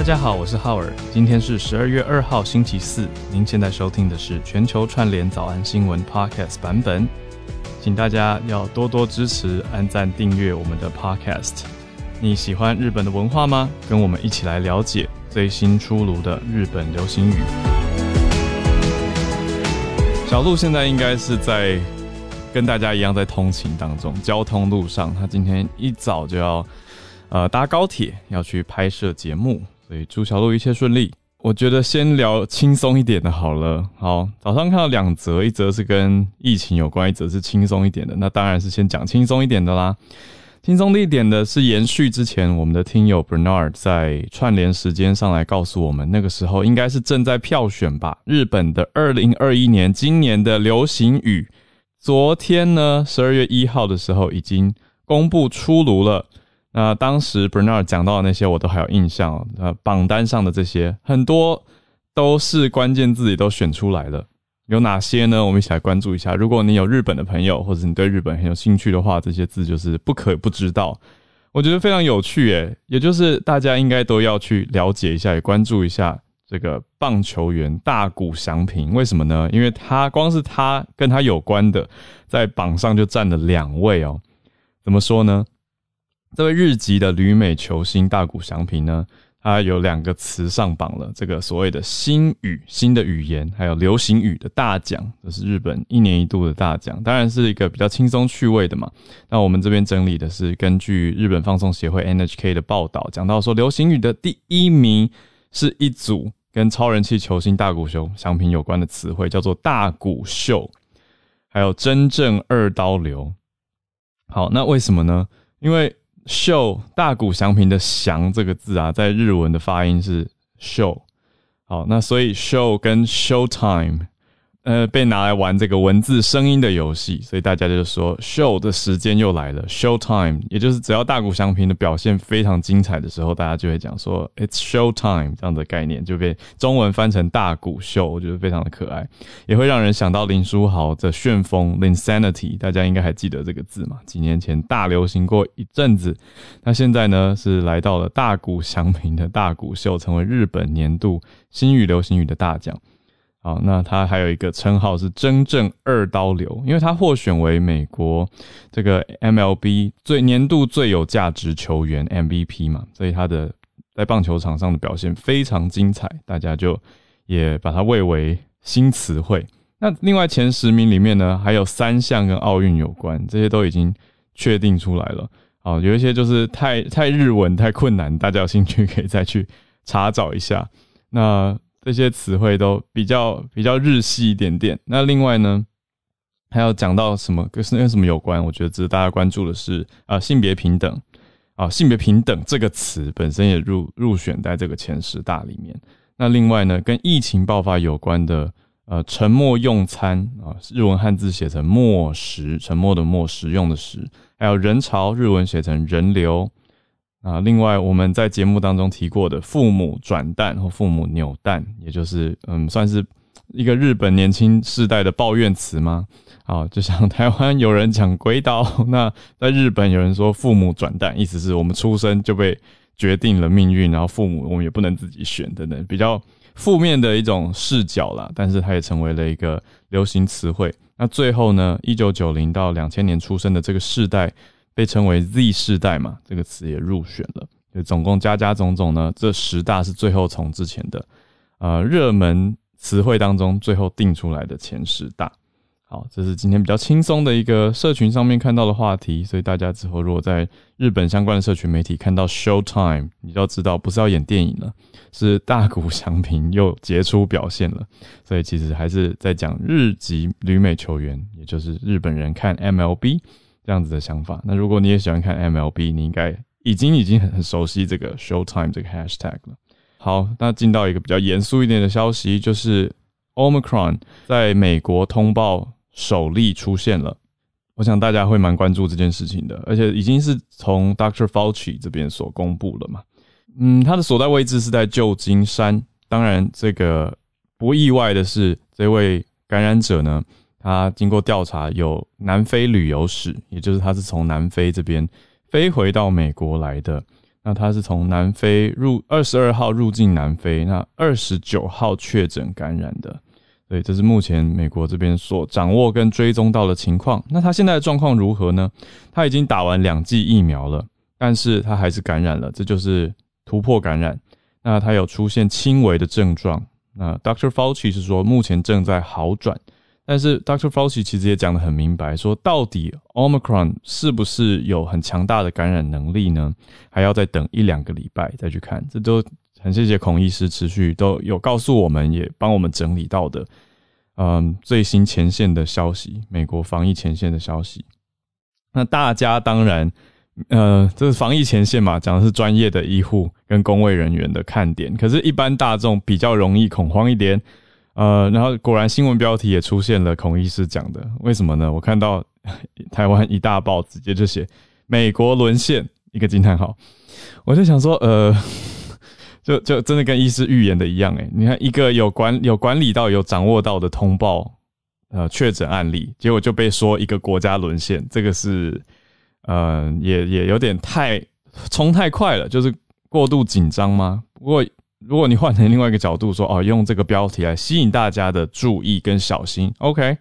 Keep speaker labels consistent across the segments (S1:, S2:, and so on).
S1: 大家好，我是浩尔，今天是十二月二号星期四。您现在收听的是全球串联早安新闻 Podcast 版本，请大家要多多支持、按赞、订阅我们的 Podcast。你喜欢日本的文化吗？跟我们一起来了解最新出炉的日本流行语。小鹿现在应该是在跟大家一样在通勤当中，交通路上。他今天一早就要呃搭高铁要去拍摄节目，所以祝小鹿一切顺利。我觉得先聊轻松一点的好了。好，早上看到两则，一则是跟疫情有关，一则是轻松一点的。那当然是先讲轻松一点的啦。轻松一点的是延续之前我们的听友 Bernard 在串联时间上来告诉我们，那个时候应该是正在票选吧，日本的二零二一年今年的流行语。昨天呢，十二月一号的时候已经公布出炉了。那当时 Bernard 讲到的那些，我都还有印象。呃，榜单上的这些很多都是关键字，也都选出来了。有哪些呢？我们一起来关注一下。如果你有日本的朋友，或者你对日本很有兴趣的话，这些字就是不可不知道。我觉得非常有趣，诶，也就是大家应该都要去了解一下，也关注一下这个棒球员大谷翔平。为什么呢？因为他光是他跟他有关的，在榜上就占了两位哦。怎么说呢？这位日籍的旅美球星大谷翔平呢？他有两个词上榜了，这个所谓的新语、新的语言，还有流行语的大奖，这是日本一年一度的大奖，当然是一个比较轻松趣味的嘛。那我们这边整理的是根据日本放送协会 NHK 的报道，讲到说流行语的第一名是一组跟超人气球星大谷秀祥平有关的词汇，叫做大谷秀，还有真正二刀流。好，那为什么呢？因为 show 大鼓祥平的祥这个字啊，在日文的发音是 show。好，那所以 show 跟 showtime。呃，被拿来玩这个文字声音的游戏，所以大家就说 show 的时间又来了，show time，也就是只要大谷翔平的表现非常精彩的时候，大家就会讲说 it's show time 这样的概念就被中文翻成大谷秀，我觉得非常的可爱，也会让人想到林书豪的旋风 insanity，大家应该还记得这个字嘛？几年前大流行过一阵子，那现在呢是来到了大谷翔平的大谷秀，成为日本年度新语流行语的大奖。好，那他还有一个称号是真正二刀流，因为他获选为美国这个 MLB 最年度最有价值球员 MVP 嘛，所以他的在棒球场上的表现非常精彩，大家就也把它谓为新词汇。那另外前十名里面呢，还有三项跟奥运有关，这些都已经确定出来了。好，有一些就是太太日文太困难，大家有兴趣可以再去查找一下。那。这些词汇都比较比较日系一点点。那另外呢，还要讲到什么跟跟什么有关？我觉得值得大家关注的是啊，性别平等啊，性别平等这个词本身也入入选在这个前十大里面。那另外呢，跟疫情爆发有关的呃，沉默用餐啊，日文汉字写成默食，沉默的默，食用的食，还有人潮，日文写成人流。啊，另外我们在节目当中提过的“父母转蛋”或“父母扭蛋”，也就是嗯，算是一个日本年轻世代的抱怨词吗？啊，就像台湾有人讲“鬼岛”，那在日本有人说“父母转蛋”，意思是我们出生就被决定了命运，然后父母我们也不能自己选等等，比较负面的一种视角啦。但是它也成为了一个流行词汇。那最后呢，一九九零到两千年出生的这个世代。被称为 Z 世代嘛，这个词也入选了。就总共加加总总呢，这十大是最后从之前的呃热门词汇当中最后定出来的前十大。好，这是今天比较轻松的一个社群上面看到的话题。所以大家之后如果在日本相关的社群媒体看到 Showtime，你就要知道不是要演电影了，是大谷翔平又杰出表现了。所以其实还是在讲日籍旅美球员，也就是日本人看 MLB。这样子的想法。那如果你也喜欢看 MLB，你应该已经已经很很熟悉这个 Showtime 这个 Hashtag 了。好，那进到一个比较严肃一点的消息，就是 Omicron 在美国通报首例出现了。我想大家会蛮关注这件事情的，而且已经是从 Dr. Fauci 这边所公布了嘛。嗯，他的所在位置是在旧金山。当然，这个不意外的是，这位感染者呢。他经过调查有南非旅游史，也就是他是从南非这边飞回到美国来的。那他是从南非入二十二号入境南非，那二十九号确诊感染的。所以这是目前美国这边所掌握跟追踪到的情况。那他现在的状况如何呢？他已经打完两剂疫苗了，但是他还是感染了，这就是突破感染。那他有出现轻微的症状。那 Dr. Fauci 是说目前正在好转。但是 Dr. Fauci 其实也讲得很明白，说到底 Omicron 是不是有很强大的感染能力呢？还要再等一两个礼拜再去看。这都很谢谢孔医师持续都有告诉我们，也帮我们整理到的，嗯，最新前线的消息，美国防疫前线的消息。那大家当然，呃，这是防疫前线嘛，讲的是专业的医护跟工卫人员的看点。可是，一般大众比较容易恐慌一点。呃，然后果然新闻标题也出现了孔医师讲的，为什么呢？我看到台湾一大报直接就写美国沦陷一个惊叹号，我就想说，呃，就就真的跟医师预言的一样，诶，你看一个有管有管理到有掌握到的通报呃确诊案例，结果就被说一个国家沦陷，这个是呃也也有点太冲太快了，就是过度紧张吗？不过。如果你换成另外一个角度说，哦，用这个标题来吸引大家的注意跟小心，OK，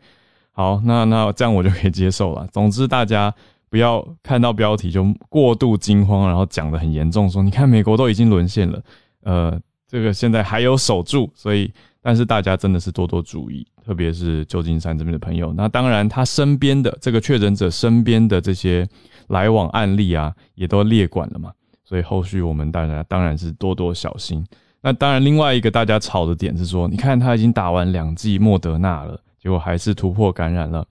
S1: 好，那那这样我就可以接受了。总之，大家不要看到标题就过度惊慌，然后讲的很严重，说你看美国都已经沦陷了，呃，这个现在还有守住，所以，但是大家真的是多多注意，特别是旧金山这边的朋友。那当然，他身边的这个确诊者身边的这些来往案例啊，也都列管了嘛，所以后续我们大家当然是多多小心。那当然，另外一个大家吵的点是说，你看他已经打完两剂莫德纳了，结果还是突破感染了。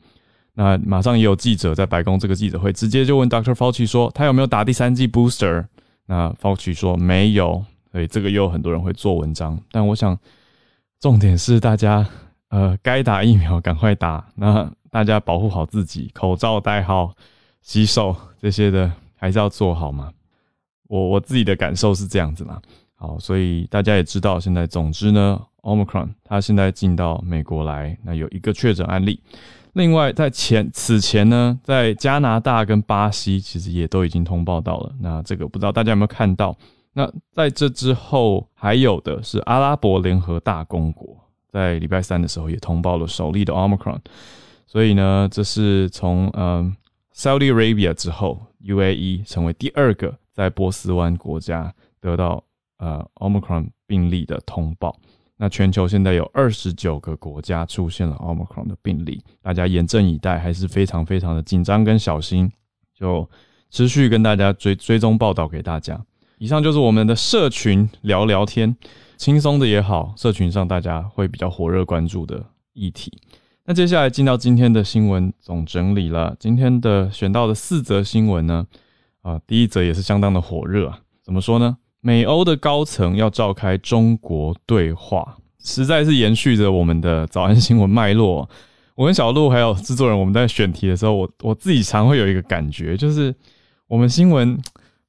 S1: 那马上也有记者在白宫这个记者会直接就问 Dr. Fauci 说，他有没有打第三剂 booster？那 Fauci 说没有，所以这个又有很多人会做文章。但我想，重点是大家呃该打疫苗赶快打，那大家保护好自己，口罩戴好，洗手这些的还是要做好嘛。我我自己的感受是这样子嘛。好，所以大家也知道，现在总之呢，Omicron 它现在进到美国来，那有一个确诊案例。另外，在前此前呢，在加拿大跟巴西其实也都已经通报到了。那这个不知道大家有没有看到？那在这之后，还有的是阿拉伯联合大公国，在礼拜三的时候也通报了首例的 Omicron。所以呢，这是从嗯 Saudi Arabia 之后，UAE 成为第二个在波斯湾国家得到。呃，omicron 病例的通报，那全球现在有二十九个国家出现了 omicron 的病例，大家严阵以待，还是非常非常的紧张跟小心，就持续跟大家追追踪报道给大家。以上就是我们的社群聊聊天，轻松的也好，社群上大家会比较火热关注的议题。那接下来进到今天的新闻总整理了，今天的选到的四则新闻呢，啊，第一则也是相当的火热啊，怎么说呢？美欧的高层要召开中国对话，实在是延续着我们的早安新闻脉络。我跟小鹿还有制作人，我们在选题的时候，我我自己常会有一个感觉，就是我们新闻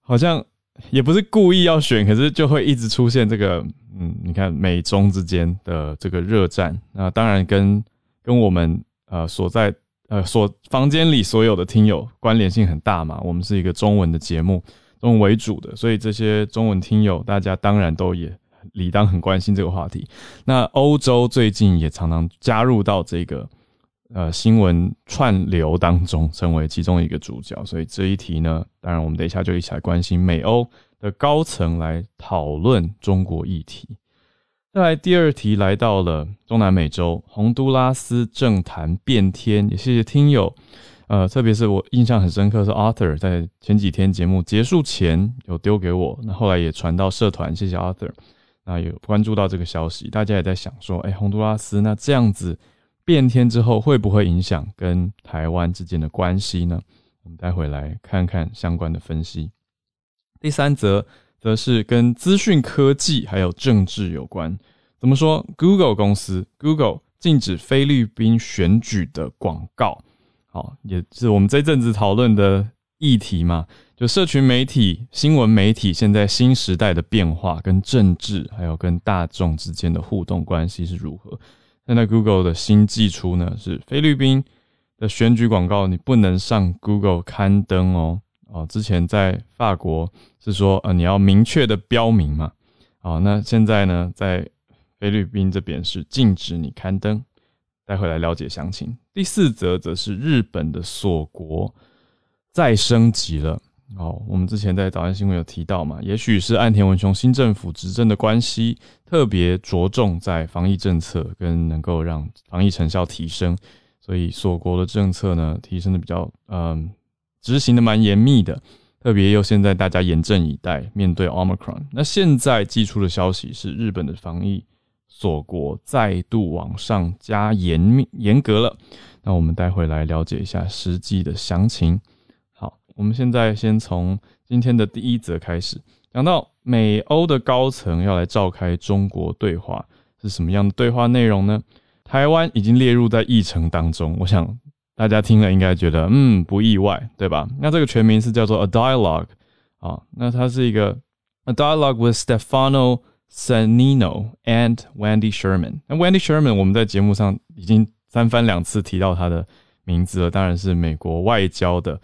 S1: 好像也不是故意要选，可是就会一直出现这个，嗯，你看美中之间的这个热战，那当然跟跟我们呃所在呃所房间里所有的听友关联性很大嘛。我们是一个中文的节目。中文为主的，所以这些中文听友，大家当然都也理当很关心这个话题。那欧洲最近也常常加入到这个呃新闻串流当中，成为其中一个主角。所以这一题呢，当然我们等一下就一起来关心美欧的高层来讨论中国议题。再来第二题，来到了中南美洲，洪都拉斯政坛变天，也谢谢听友。呃，特别是我印象很深刻是 Arthur 在前几天节目结束前有丢给我，那后来也传到社团，谢谢 Arthur。那有关注到这个消息，大家也在想说，哎，洪都拉斯那这样子变天之后，会不会影响跟台湾之间的关系呢？我们待会来看看相关的分析。第三则则是跟资讯科技还有政治有关，怎么说？Google 公司 Google 禁止菲律宾选举的广告。好，也是我们这阵子讨论的议题嘛，就社群媒体、新闻媒体现在新时代的变化，跟政治还有跟大众之间的互动关系是如何？现在 Google 的新技出呢，是菲律宾的选举广告，你不能上 Google 刊登哦。哦，之前在法国是说呃你要明确的标明嘛。好，那现在呢，在菲律宾这边是禁止你刊登。待会来了解详情。第四则则是日本的锁国再升级了。哦，我们之前在早安新闻有提到嘛，也许是岸田文雄新政府执政的关系，特别着重在防疫政策跟能够让防疫成效提升，所以锁国的政策呢提升的比较嗯执行的蛮严密的。特别又现在大家严阵以待，面对 Omicron。那现在寄出的消息是日本的防疫。锁国再度往上加严密严格了，那我们待会来了解一下实际的详情。好，我们现在先从今天的第一则开始，讲到美欧的高层要来召开中国对话，是什么样的对话内容呢？台湾已经列入在议程当中，我想大家听了应该觉得嗯不意外，对吧？那这个全名是叫做 A Dialogue 啊，那它是一个 A Dialogue with Stefano。Sanino and Wendy Sherman。那 Wendy Sherman，我们在节目上已经三番两次提到他的名字了，当然是美国外交的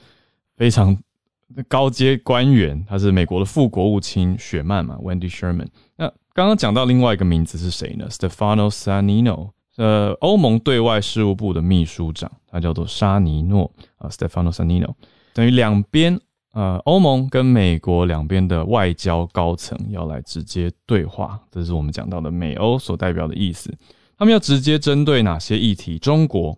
S1: 非常高阶官员，他是美国的副国务卿雪曼嘛，Wendy Sherman。那刚刚讲到另外一个名字是谁呢？Stefano Sanino，呃，欧盟对外事务部的秘书长，他叫做沙尼诺啊，Stefano Sanino，等于两边。呃，欧盟跟美国两边的外交高层要来直接对话，这是我们讲到的美欧所代表的意思。他们要直接针对哪些议题？中国，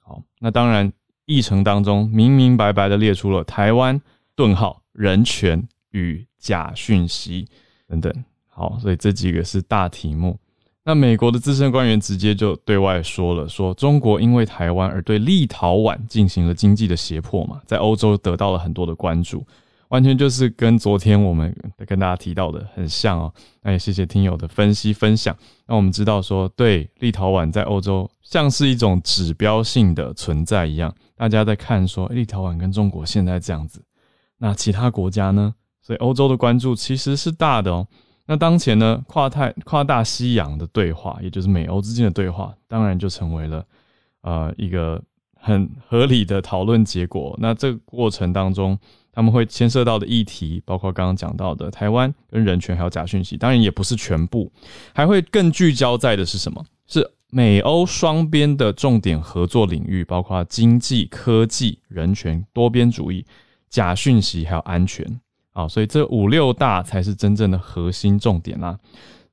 S1: 好，那当然议程当中明明白白的列出了台湾顿号人权与假讯息等等。好，所以这几个是大题目。那美国的资深官员直接就对外说了，说中国因为台湾而对立陶宛进行了经济的胁迫嘛，在欧洲得到了很多的关注，完全就是跟昨天我们跟大家提到的很像哦。那也谢谢听友的分析分享，那我们知道说，对立陶宛在欧洲像是一种指标性的存在一样，大家在看说立陶宛跟中国现在这样子，那其他国家呢？所以欧洲的关注其实是大的哦。那当前呢，跨太跨大西洋的对话，也就是美欧之间的对话，当然就成为了呃一个很合理的讨论结果。那这个过程当中，他们会牵涉到的议题，包括刚刚讲到的台湾跟人权，还有假讯息，当然也不是全部，还会更聚焦在的是什么？是美欧双边的重点合作领域，包括经济、科技、人权、多边主义、假讯息，还有安全。好，所以这五六大才是真正的核心重点啦。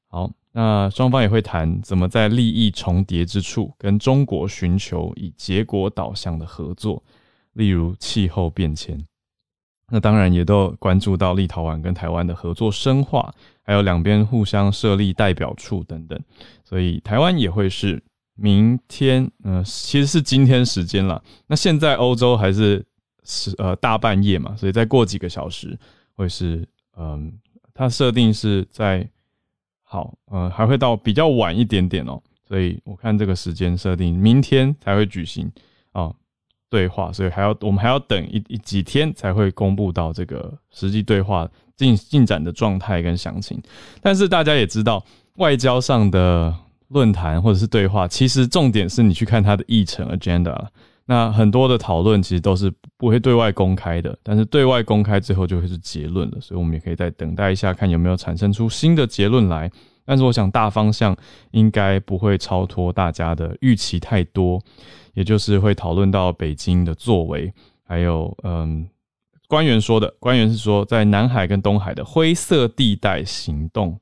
S1: 好，那双方也会谈怎么在利益重叠之处跟中国寻求以结果导向的合作，例如气候变迁。那当然也都关注到立陶宛跟台湾的合作深化，还有两边互相设立代表处等等。所以台湾也会是明天，嗯，其实是今天时间了。那现在欧洲还是是呃大半夜嘛，所以再过几个小时。会是嗯，它设定是在好，呃，还会到比较晚一点点哦，所以我看这个时间设定，明天才会举行啊对话，所以还要我们还要等一一几天才会公布到这个实际对话进进展的状态跟详情。但是大家也知道，外交上的论坛或者是对话，其实重点是你去看它的议程 agenda。那很多的讨论其实都是不会对外公开的，但是对外公开之后就会是结论了，所以我们也可以再等待一下，看有没有产生出新的结论来。但是我想大方向应该不会超脱大家的预期太多，也就是会讨论到北京的作为，还有嗯，官员说的，官员是说在南海跟东海的灰色地带行动。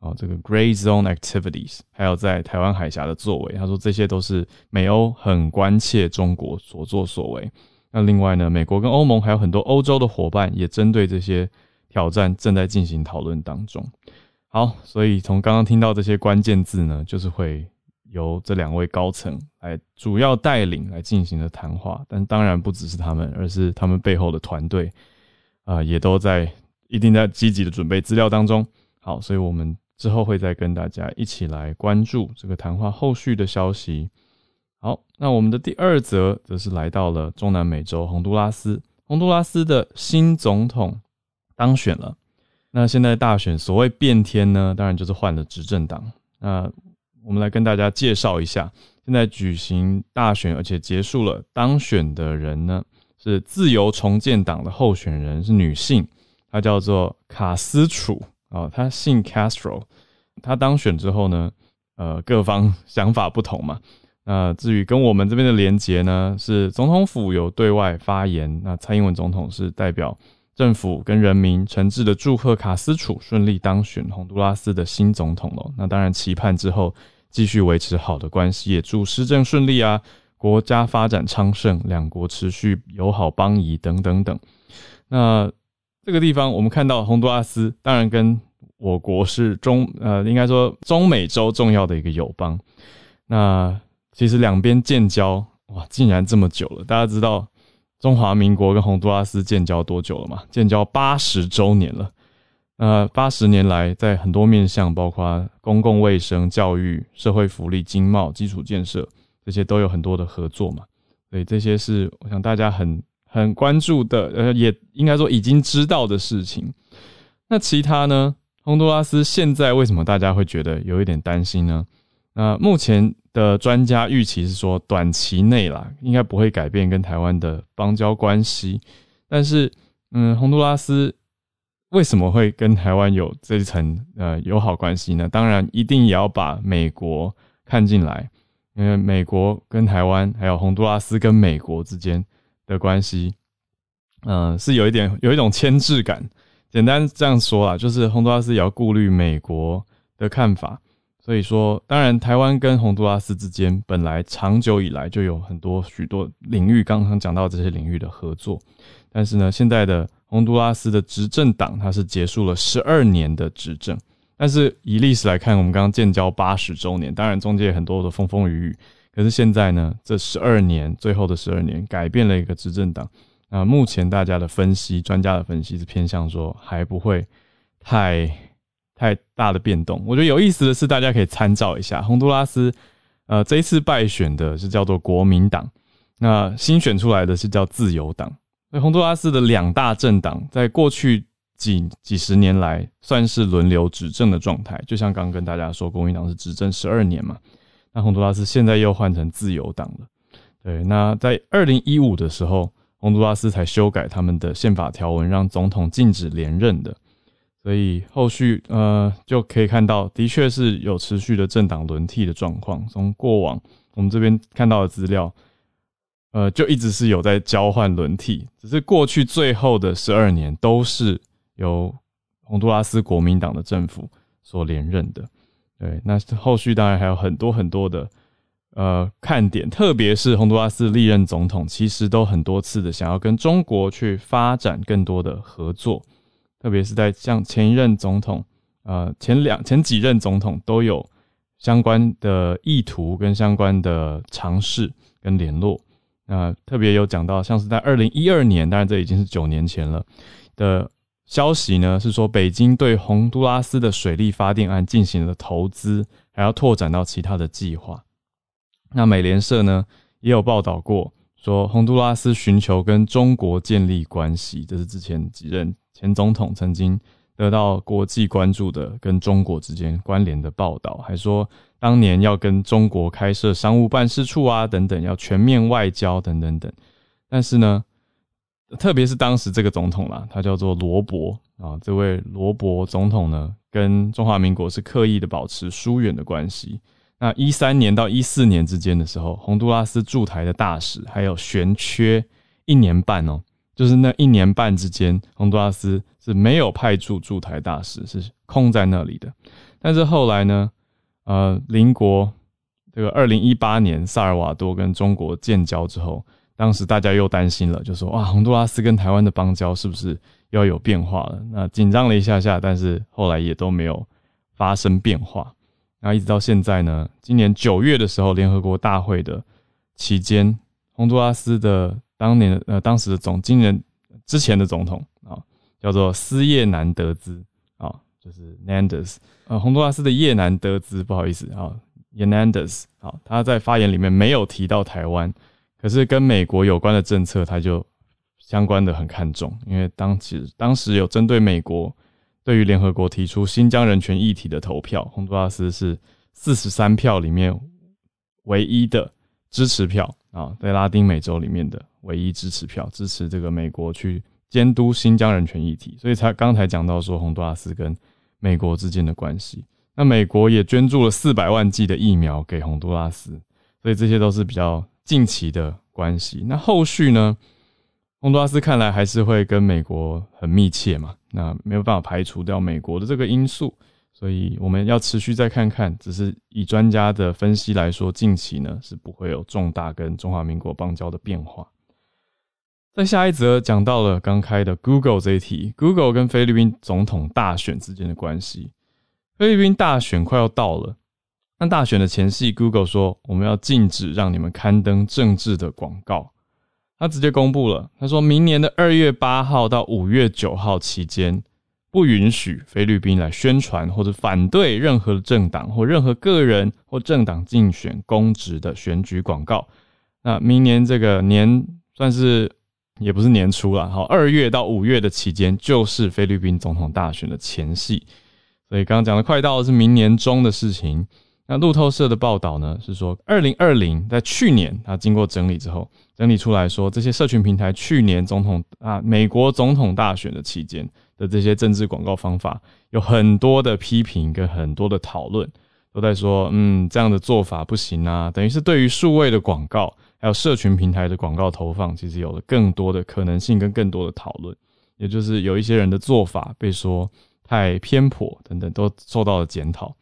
S1: 哦，这个 Gray Zone Activities，还有在台湾海峡的作为，他说这些都是美欧很关切中国所作所为。那另外呢，美国跟欧盟还有很多欧洲的伙伴也针对这些挑战正在进行讨论当中。好，所以从刚刚听到这些关键字呢，就是会由这两位高层来主要带领来进行的谈话。但当然不只是他们，而是他们背后的团队啊，也都在一定在积极的准备资料当中。好，所以我们。之后会再跟大家一起来关注这个谈话后续的消息。好，那我们的第二则则是来到了中南美洲洪都拉斯，洪都拉斯的新总统当选了。那现在大选所谓变天呢，当然就是换了执政党。那我们来跟大家介绍一下，现在举行大选而且结束了，当选的人呢是自由重建党的候选人，是女性，她叫做卡斯楚啊，他姓 Castro。他当选之后呢，呃，各方 想法不同嘛。那至于跟我们这边的连结呢，是总统府有对外发言，那蔡英文总统是代表政府跟人民诚挚的祝贺卡斯楚顺利当选洪都拉斯的新总统了。那当然期盼之后继续维持好的关系，也祝施政顺利啊，国家发展昌盛，两国持续友好邦谊等等等。那这个地方我们看到洪都拉斯，当然跟我国是中呃，应该说中美洲重要的一个友邦。那其实两边建交哇，竟然这么久了。大家知道中华民国跟洪都拉斯建交多久了吗？建交八十周年了。呃，八十年来，在很多面向，包括公共卫生、教育、社会福利、经贸、基础建设这些，都有很多的合作嘛。所以这些是我想大家很很关注的，呃，也应该说已经知道的事情。那其他呢？洪都拉斯现在为什么大家会觉得有一点担心呢？那目前。的专家预期是说，短期内啦，应该不会改变跟台湾的邦交关系。但是，嗯，洪都拉斯为什么会跟台湾有这一层呃友好关系呢？当然，一定也要把美国看进来，因为美国跟台湾，还有洪都拉斯跟美国之间的关系，嗯，是有一点有一种牵制感。简单这样说啦，就是洪都拉斯也要顾虑美国的看法。所以说，当然，台湾跟洪都拉斯之间本来长久以来就有很多许多领域，刚刚讲到这些领域的合作。但是呢，现在的洪都拉斯的执政党，它是结束了十二年的执政。但是以历史来看，我们刚刚建交八十周年，当然中间很多的风风雨雨。可是现在呢，这十二年最后的十二年，改变了一个执政党。那目前大家的分析，专家的分析是偏向说，还不会太。太大的变动，我觉得有意思的是，大家可以参照一下洪都拉斯，呃，这一次败选的是叫做国民党，那新选出来的是叫自由党。那洪都拉斯的两大政党，在过去几几十年来算是轮流执政的状态，就像刚刚跟大家说，国民党是执政十二年嘛，那洪都拉斯现在又换成自由党了。对，那在二零一五的时候，洪都拉斯才修改他们的宪法条文，让总统禁止连任的。所以后续呃就可以看到，的确是有持续的政党轮替的状况。从过往我们这边看到的资料，呃，就一直是有在交换轮替，只是过去最后的十二年都是由洪都拉斯国民党的政府所连任的。对，那后续当然还有很多很多的呃看点，特别是洪都拉斯历任总统其实都很多次的想要跟中国去发展更多的合作。特别是在像前一任总统，呃，前两前几任总统都有相关的意图跟相关的尝试跟联络。那特别有讲到，像是在二零一二年，当然这已经是九年前了的消息呢，是说北京对洪都拉斯的水利发电案进行了投资，还要拓展到其他的计划。那美联社呢也有报道过，说洪都拉斯寻求跟中国建立关系，这是之前几任。前总统曾经得到国际关注的跟中国之间关联的报道，还说当年要跟中国开设商务办事处啊，等等，要全面外交等等等。但是呢，特别是当时这个总统啦，他叫做罗伯啊，这位罗伯总统呢，跟中华民国是刻意的保持疏远的关系。那一三年到一四年之间的时候，洪都拉斯驻台的大使还有悬缺一年半哦。就是那一年半之间，洪都拉斯是没有派驻驻台大使，是空在那里的。但是后来呢，呃，邻国这个二零一八年萨尔瓦多跟中国建交之后，当时大家又担心了，就说哇，洪都拉斯跟台湾的邦交是不是要有变化了？那紧张了一下下，但是后来也都没有发生变化。然后一直到现在呢，今年九月的时候，联合国大会的期间，洪都拉斯的。当年的呃，当时的总经人之前的总统啊，叫做斯叶南德兹啊，就是 Nandes，呃，洪都拉斯的叶南德兹，不好意思啊，Yanandes，好，他在发言里面没有提到台湾，可是跟美国有关的政策，他就相关的很看重，因为当时当时有针对美国对于联合国提出新疆人权议题的投票，洪都拉斯是四十三票里面唯一的支持票啊，在拉丁美洲里面的。唯一支持票支持这个美国去监督新疆人权议题，所以才刚才讲到说洪都拉斯跟美国之间的关系。那美国也捐助了四百万剂的疫苗给洪都拉斯，所以这些都是比较近期的关系。那后续呢？洪都拉斯看来还是会跟美国很密切嘛？那没有办法排除掉美国的这个因素，所以我们要持续再看看。只是以专家的分析来说，近期呢是不会有重大跟中华民国邦交的变化。在下一则讲到了刚开的 Google 这一题，Google 跟菲律宾总统大选之间的关系。菲律宾大选快要到了，那大选的前夕，Google 说我们要禁止让你们刊登政治的广告。他直接公布了，他说明年的二月八号到五月九号期间，不允许菲律宾来宣传或者反对任何政党或任何个人或政党竞选公职的选举广告。那明年这个年算是也不是年初了，好，二月到五月的期间就是菲律宾总统大选的前夕，所以刚刚讲的快到是明年中的事情。那路透社的报道呢是说，二零二零在去年，它经过整理之后，整理出来说，这些社群平台去年总统啊，美国总统大选的期间的这些政治广告方法，有很多的批评跟很多的讨论，都在说，嗯，这样的做法不行啊，等于是对于数位的广告，还有社群平台的广告投放，其实有了更多的可能性跟更多的讨论，也就是有一些人的做法被说太偏颇等等，都受到了检讨。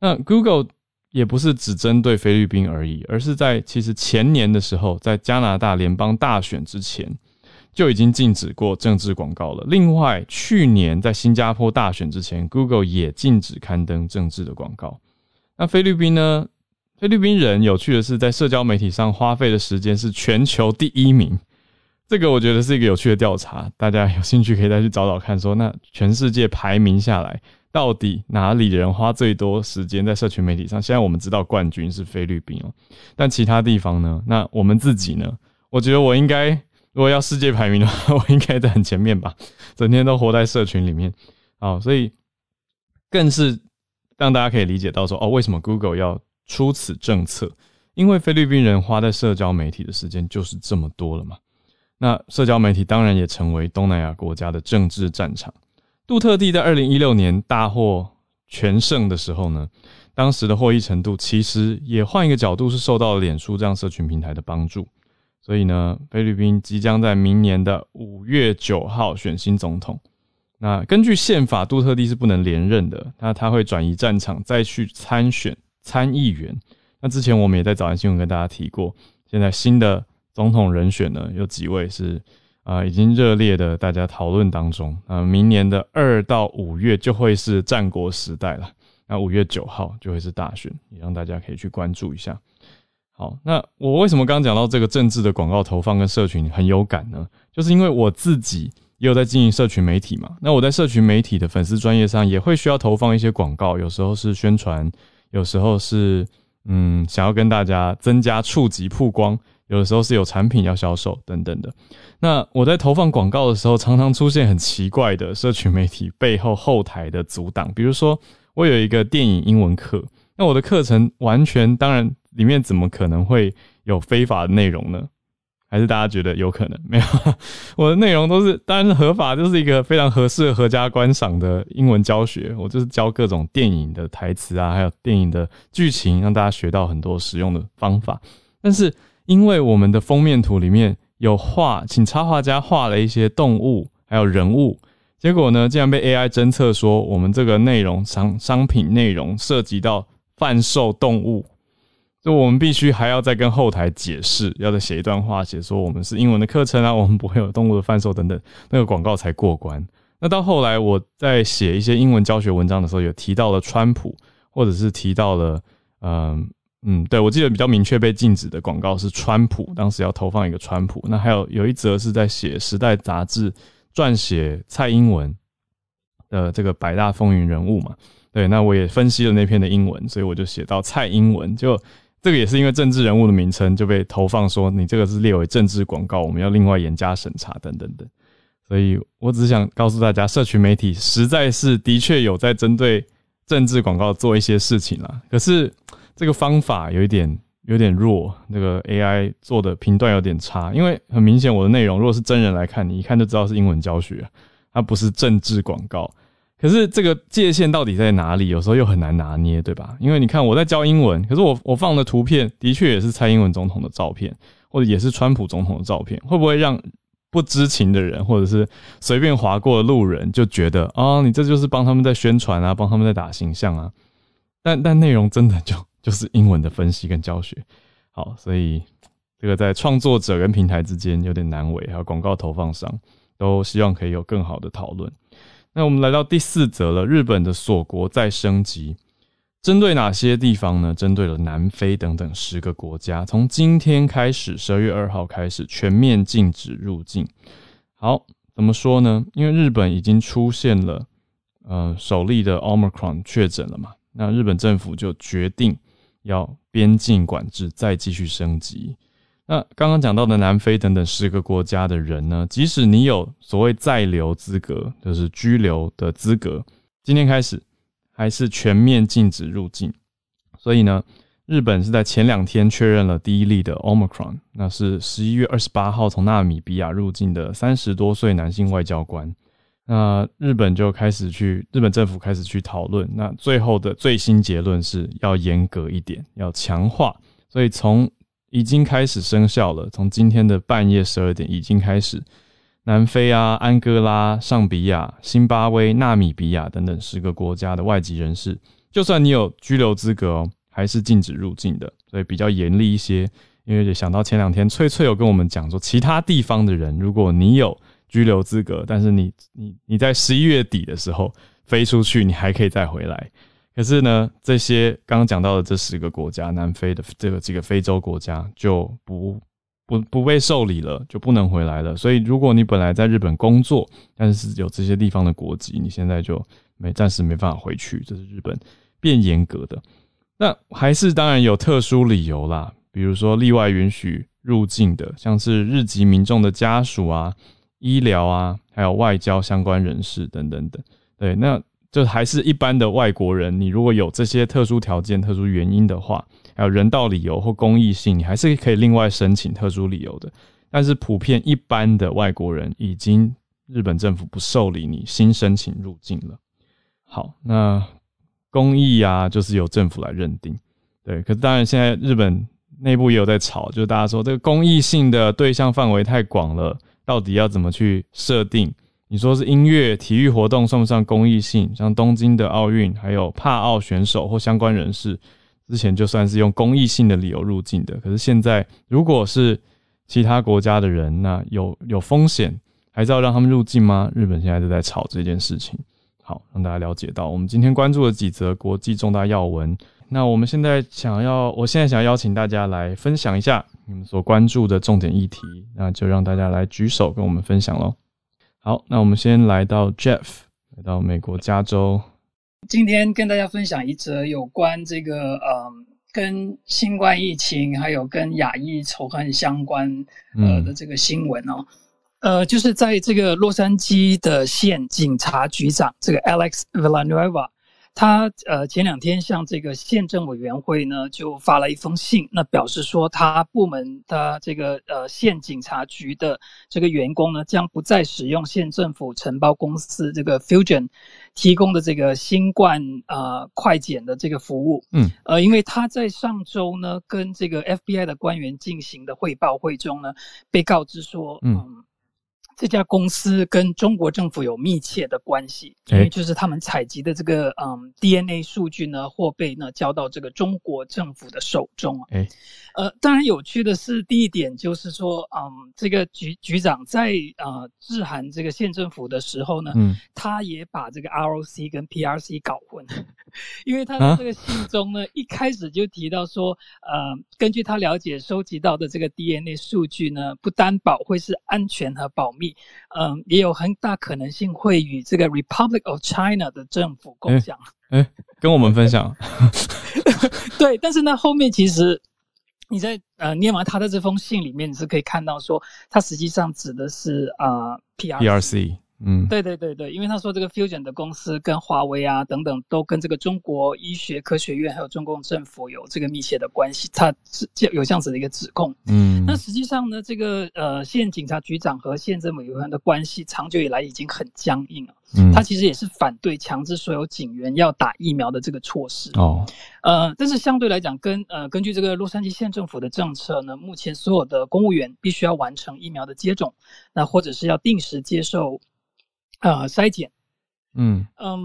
S1: 那 Google。也不是只针对菲律宾而已，而是在其实前年的时候，在加拿大联邦大选之前就已经禁止过政治广告了。另外，去年在新加坡大选之前，Google 也禁止刊登政治的广告。那菲律宾呢？菲律宾人有趣的是，在社交媒体上花费的时间是全球第一名。这个我觉得是一个有趣的调查，大家有兴趣可以再去找找看。说那全世界排名下来。到底哪里人花最多时间在社群媒体上？现在我们知道冠军是菲律宾哦，但其他地方呢？那我们自己呢？我觉得我应该，如果要世界排名的话，我应该在很前面吧。整天都活在社群里面，好，所以更是让大家可以理解到说，哦，为什么 Google 要出此政策？因为菲律宾人花在社交媒体的时间就是这么多了嘛。那社交媒体当然也成为东南亚国家的政治战场。杜特地在二零一六年大获全胜的时候呢，当时的获益程度其实也换一个角度是受到脸书这样社群平台的帮助。所以呢，菲律宾即将在明年的五月九号选新总统。那根据宪法，杜特地是不能连任的，那他会转移战场再去参选参议员。那之前我们也在早安新闻跟大家提过，现在新的总统人选呢有几位是。啊，已经热烈的大家讨论当中啊，明年的二到五月就会是战国时代了。那五月九号就会是大选，也让大家可以去关注一下。好，那我为什么刚刚讲到这个政治的广告投放跟社群很有感呢？就是因为我自己也有在经营社群媒体嘛。那我在社群媒体的粉丝专业上也会需要投放一些广告，有时候是宣传，有时候是嗯想要跟大家增加触及曝光。有的时候是有产品要销售等等的，那我在投放广告的时候，常常出现很奇怪的社群媒体背后后台的阻挡。比如说，我有一个电影英文课，那我的课程完全当然里面怎么可能会有非法的内容呢？还是大家觉得有可能？没有，我的内容都是当然是合法，就是一个非常合适合家观赏的英文教学。我就是教各种电影的台词啊，还有电影的剧情，让大家学到很多实用的方法。但是因为我们的封面图里面有画，请插画家画了一些动物还有人物，结果呢，竟然被 AI 侦测说我们这个内容商商品内容涉及到贩售动物，就我们必须还要再跟后台解释，要再写一段话，写说我们是英文的课程啊，我们不会有动物的贩售等等，那个广告才过关。那到后来我在写一些英文教学文章的时候，有提到了川普，或者是提到了嗯。嗯，对，我记得比较明确被禁止的广告是川普，当时要投放一个川普。那还有有一则是在写《时代》杂志撰写蔡英文的这个百大风云人物嘛？对，那我也分析了那篇的英文，所以我就写到蔡英文，就这个也是因为政治人物的名称就被投放说你这个是列为政治广告，我们要另外严加审查等等等。所以我只想告诉大家，社群媒体实在是的确有在针对政治广告做一些事情啦。可是。这个方法有一点有点弱，那个 AI 做的频段有点差，因为很明显我的内容如果是真人来看，你一看就知道是英文教学，它不是政治广告。可是这个界限到底在哪里？有时候又很难拿捏，对吧？因为你看我在教英文，可是我我放的图片的确也是蔡英文总统的照片，或者也是川普总统的照片，会不会让不知情的人或者是随便划过的路人就觉得啊，你这就是帮他们在宣传啊，帮他们在打形象啊？但但内容真的就。就是英文的分析跟教学，好，所以这个在创作者跟平台之间有点难为，还有广告投放商都希望可以有更好的讨论。那我们来到第四则了，日本的锁国再升级，针对哪些地方呢？针对了南非等等十个国家，从今天开始，十二月二号开始全面禁止入境。好，怎么说呢？因为日本已经出现了呃首例的 Omicron 确诊了嘛，那日本政府就决定。要边境管制再继续升级。那刚刚讲到的南非等等十个国家的人呢？即使你有所谓在留资格，就是居留的资格，今天开始还是全面禁止入境。所以呢，日本是在前两天确认了第一例的 Omicron，那是十一月二十八号从纳米比亚入境的三十多岁男性外交官。那日本就开始去，日本政府开始去讨论。那最后的最新结论是要严格一点，要强化。所以从已经开始生效了，从今天的半夜十二点已经开始，南非啊、安哥拉、上比亚、辛巴威、纳米比亚等等十个国家的外籍人士，就算你有居留资格哦，还是禁止入境的。所以比较严厉一些。因为想到前两天翠翠有跟我们讲说，其他地方的人，如果你有。居留资格，但是你你你在十一月底的时候飞出去，你还可以再回来。可是呢，这些刚刚讲到的这十个国家，南非的这个几个非洲国家就不不不被受理了，就不能回来了。所以，如果你本来在日本工作，但是有这些地方的国籍，你现在就没暂时没办法回去。这是日本变严格的。那还是当然有特殊理由啦，比如说例外允许入境的，像是日籍民众的家属啊。医疗啊，还有外交相关人士等等等，对，那就还是一般的外国人。你如果有这些特殊条件、特殊原因的话，还有人道理由或公益性，你还是可以另外申请特殊理由的。但是普遍一般的外国人，已经日本政府不受理你新申请入境了。好，那公益啊，就是由政府来认定。对，可是当然现在日本内部也有在吵，就是大家说这个公益性的对象范围太广了。到底要怎么去设定？你说是音乐、体育活动算不算公益性？像东京的奥运，还有帕奥选手或相关人士，之前就算是用公益性的理由入境的。可是现在，如果是其他国家的人，那有有风险，还是要让他们入境吗？日本现在都在吵这件事情。好，让大家了解到，我们今天关注了几则国际重大要闻。那我们现在想要，我现在想要邀请大家来分享一下你们所关注的重点议题，那就让大家来举手跟我们分享喽。好，那我们先来到 Jeff，来到美国加州，
S2: 今天跟大家分享一则有关这个呃，跟新冠疫情还有跟亚裔仇恨相关呃的这个新闻哦，呃，就是在这个洛杉矶的县警察局长这个 Alex Villanueva。他呃前两天向这个县政委员会呢就发了一封信，那表示说他部门的这个呃县警察局的这个员工呢将不再使用县政府承包公司这个 Fusion 提供的这个新冠呃快检的这个服务。嗯，呃，因为他在上周呢跟这个 FBI 的官员进行的汇报会中呢被告知说，嗯。这家公司跟中国政府有密切的关系，因为就是他们采集的这个嗯 DNA 数据呢，或被呢交到这个中国政府的手中啊。呃，当然有趣的是，第一点就是说，嗯，这个局局长在呃致函这个县政府的时候呢，嗯，他也把这个 ROC 跟 PRC 搞混，因为他的这个信中呢，一开始就提到说，呃，根据他了解收集到的这个 DNA 数据呢，不担保会是安全和保密，嗯，也有很大可能性会与这个 Republic of China 的政府共享。
S1: 哎，跟我们分享。
S2: 对，但是呢，后面其实。你在呃念完他的这封信里面，你是可以看到说，他实际上指的是啊
S1: P R C 嗯，
S2: 对对对对，因为他说这个 Fusion 的公司跟华为啊等等都跟这个中国医学科学院还有中共政府有这个密切的关系，他是有这样子的一个指控。
S1: 嗯，
S2: 那实际上呢，这个呃县警察局长和县政委员的关系长久以来已经很僵硬了。
S1: 嗯，
S2: 他其实也是反对强制所有警员要打疫苗的这个措施。
S1: 哦，
S2: 呃，但是相对来讲，跟呃根据这个洛杉矶县政府的政策呢，目前所有的公务员必须要完成疫苗的接种，那或者是要定时接受。呃，筛检，
S1: 嗯
S2: 嗯，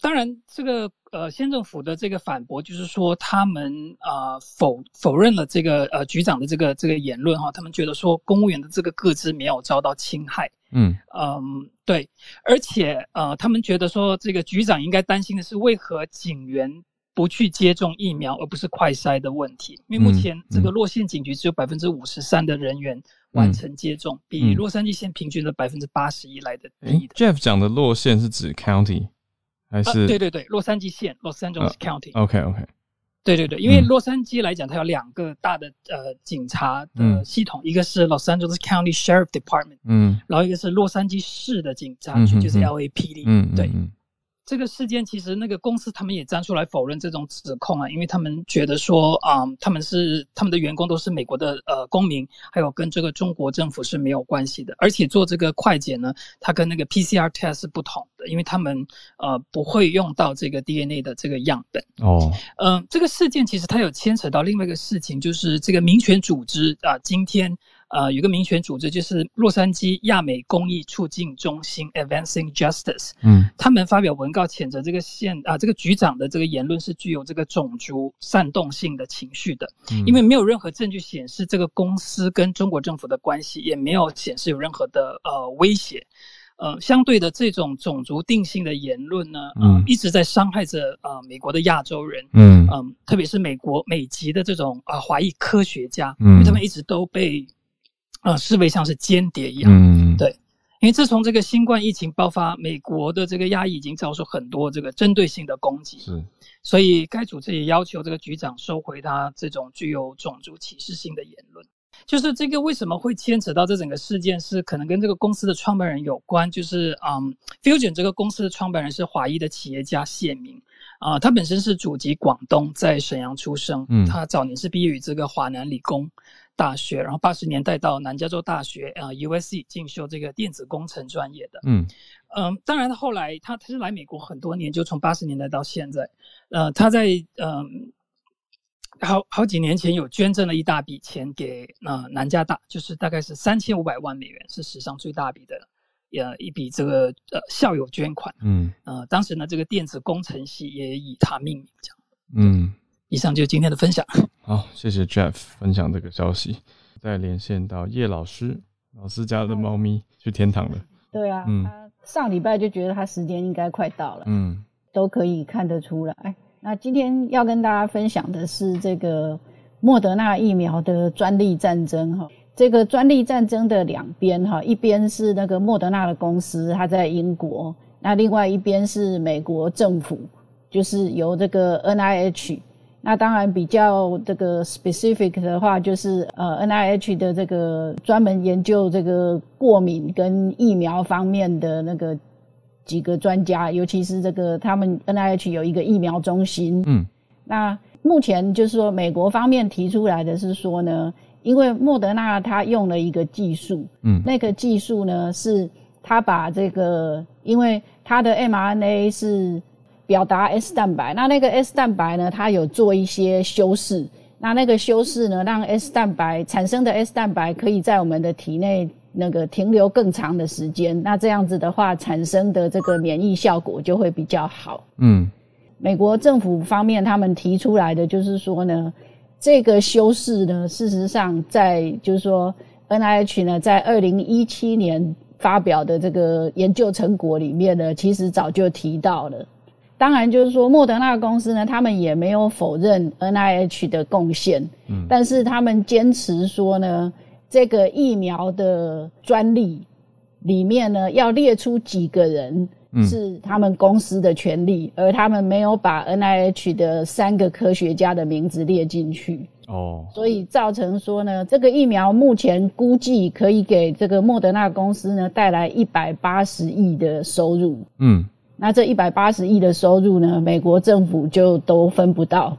S2: 当然，这个呃，县政府的这个反驳就是说，他们啊否否认了这个呃局长的这个这个言论哈，他们觉得说公务员的这个个资没有遭到侵害，
S1: 嗯
S2: 嗯，对，而且呃，他们觉得说这个局长应该担心的是为何警员。不去接种疫苗，而不是快筛的问题。因为目前这个洛县警局只有百分之五十三的人员完成接种，比洛杉矶县平均的百分之八十一来的低的。
S1: Jeff 讲的洛县是指 county 还是？
S2: 对对对，洛杉矶县 （Los Angeles County）。
S1: OK OK。
S2: 对对对，因为洛杉矶来讲，它有两个大的呃警察的系统，一个是 Los Angeles County Sheriff Department，
S1: 嗯，
S2: 然后一个是洛杉矶市的警察局，就是 LAPD。
S1: 嗯，
S2: 对。这个事件其实那个公司他们也站出来否认这种指控啊，因为他们觉得说啊，他们是他们的员工都是美国的呃公民，还有跟这个中国政府是没有关系的。而且做这个快检呢，它跟那个 PCR test 是不同的，因为他们呃不会用到这个 DNA 的这个样本。
S1: 哦，
S2: 嗯，这个事件其实它有牵扯到另外一个事情，就是这个民权组织啊，今天。呃，有个民权组织，就是洛杉矶亚美公益促进中心 （Advancing Justice）。
S1: 嗯，
S2: 他们发表文告谴责这个县啊，这个局长的这个言论是具有这个种族煽动性的情绪的，因为没有任何证据显示这个公司跟中国政府的关系，也没有显示有任何的呃威胁。呃，相对的这种种族定性的言论呢，嗯，一直在伤害着呃美国的亚洲人，嗯嗯，特别是美国美籍的这种啊华裔科学家，嗯，因为他们一直都被。啊，视为像是间谍一样。嗯，对，因为自从这个新冠疫情爆发，美国的这个压抑已经遭受很多这个针对性的攻击。
S1: 是，
S2: 所以该组织也要求这个局长收回他这种具有种族歧视性的言论。就是这个为什么会牵扯到这整个事件，是可能跟这个公司的创办人有关。就是嗯，Fusion 这个公司的创办人是华裔的企业家谢明啊，他本身是祖籍广东，在沈阳出生。嗯，他早年是毕业于这个华南理工。大学，然后八十年代到南加州大学啊 USC 进修这个电子工程专业的。嗯嗯，当然后来他他是来美国很多年，就从八十年代到现在。呃，他在嗯好好几年前有捐赠了一大笔钱给呃南加大，就是大概是三千五百万美元，是史上最大笔的呃一笔这个呃校友捐款。嗯呃，当时呢这个电子工程系也以他命名，这样。嗯。以上就是今天的分享。
S1: 好，谢谢 Jeff 分享这个消息。再连线到叶老师，老师家的猫咪去天堂了。
S3: 对啊，嗯，上礼拜就觉得他时间应该快到了，嗯，都可以看得出来。那今天要跟大家分享的是这个莫德纳疫苗的专利战争哈。这个专利战争的两边哈，一边是那个莫德纳的公司，它在英国；那另外一边是美国政府，就是由这个 NIH。那当然比较这个 specific 的话，就是呃 N I H 的这个专门研究这个过敏跟疫苗方面的那个几个专家，尤其是这个他们 N I H 有一个疫苗中心。嗯，那目前就是说美国方面提出来的是说呢，因为莫德纳它用了一个技术，嗯，那个技术呢是它把这个，因为它的 m R N A 是。表达 S 蛋白，那那个 S 蛋白呢？它有做一些修饰，那那个修饰呢，让 S 蛋白产生的 S 蛋白可以在我们的体内那个停留更长的时间，那这样子的话，产生的这个免疫效果就会比较好。嗯，美国政府方面他们提出来的就是说呢，这个修饰呢，事实上在就是说 NIH 呢，在二零一七年发表的这个研究成果里面呢，其实早就提到了。当然，就是说莫德纳公司呢，他们也没有否认 N I H 的贡献，嗯，但是他们坚持说呢，这个疫苗的专利里面呢，要列出几个人是他们公司的权利，而他们没有把 N I H 的三个科学家的名字列进去。哦，所以造成说呢，这个疫苗目前估计可以给这个莫德纳公司呢带来一百八十亿的收入。嗯，那这一百八十亿的收入呢，美国政府就都分不到。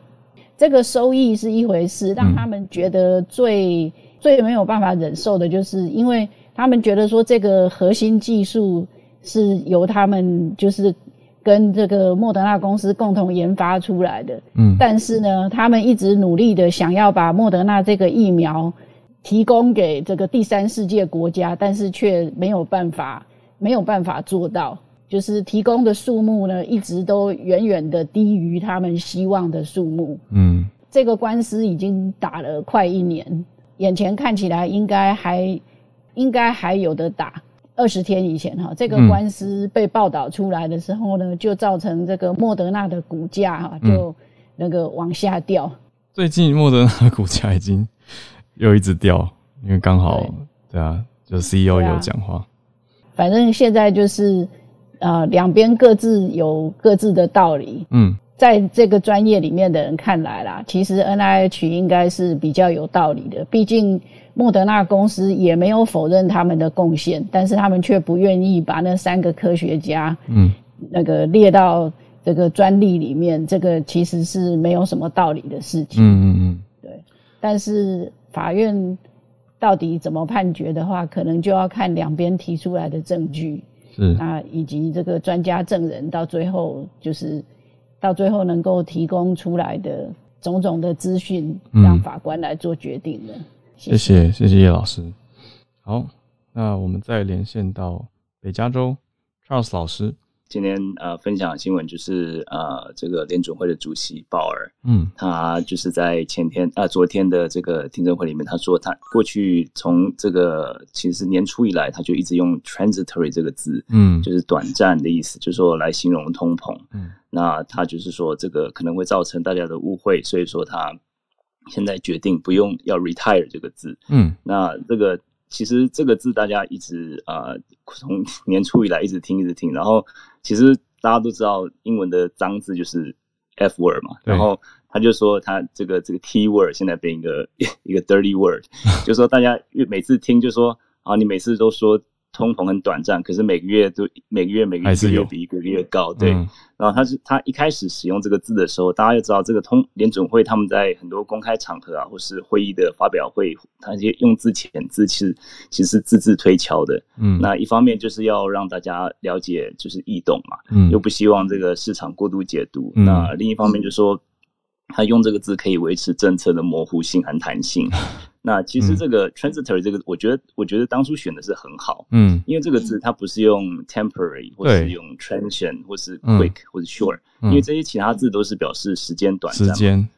S3: 这个收益是一回事，让他们觉得最最没有办法忍受的就是，因为他们觉得说这个核心技术是由他们就是跟这个莫德纳公司共同研发出来的，嗯，但是呢，他们一直努力的想要把莫德纳这个疫苗提供给这个第三世界国家，但是却没有办法没有办法做到。就是提供的数目呢，一直都远远的低于他们希望的数目。嗯，这个官司已经打了快一年，眼前看起来应该还应该还有的打。二十天以前哈，这个官司被报道出来的时候呢，就造成这个莫德纳的股价哈就那个往下掉。
S1: 最近莫德纳的股价已经又一直掉，因为刚好对啊，就 CEO 有讲话。
S3: 反正现在就是。呃，两边各自有各自的道理。嗯，在这个专业里面的人看来啦，其实 N I H 应该是比较有道理的。毕竟莫德纳公司也没有否认他们的贡献，但是他们却不愿意把那三个科学家，嗯，那个列到这个专利里面。这个其实是没有什么道理的事情。嗯嗯嗯，对。但是法院到底怎么判决的话，可能就要看两边提出来的证据。那以及这个专家证人到最后就是到最后能够提供出来的种种的资讯，让法官来做决定的。
S1: 谢谢谢谢叶老师。好，那我们再连线到北加州 Charles 老师。
S4: 今天呃，分享新闻就是呃，这个联准会的主席鲍尔，嗯，他就是在前天啊，昨天的这个听证会里面，他说他过去从这个其实年初以来，他就一直用 transitory 这个字，嗯，就是短暂的意思，就是说来形容通膨，嗯，那他就是说这个可能会造成大家的误会，所以说他现在决定不用要 retire 这个字，嗯，那这个其实这个字大家一直啊，从年初以来一直听一直听，然后。其实大家都知道，英文的脏字就是 F word 嘛，然后他就说他这个这个 T word 现在变一个 一个 dirty word，就说大家越每次听就说啊，你每次都说。通膨很短暂，可是每个月都每个月每个月比一个月高，对。然后他是他一开始使用这个字的时候，大家就知道这个通联准会他们在很多公开场合啊，或是会议的发表会，他这些用字遣字其实其实字字推敲的。嗯，那一方面就是要让大家了解就是易懂嘛，嗯，又不希望这个市场过度解读。那另一方面就说。他用这个字可以维持政策的模糊性和弹性。那其实这个 transitory 这个，我觉得我觉得当初选的是很好。嗯，因为这个字它不是用 temporary，或是用 transient，或是 quick，或是 short，因为这些其他字都是表示时间短暂。
S1: 时间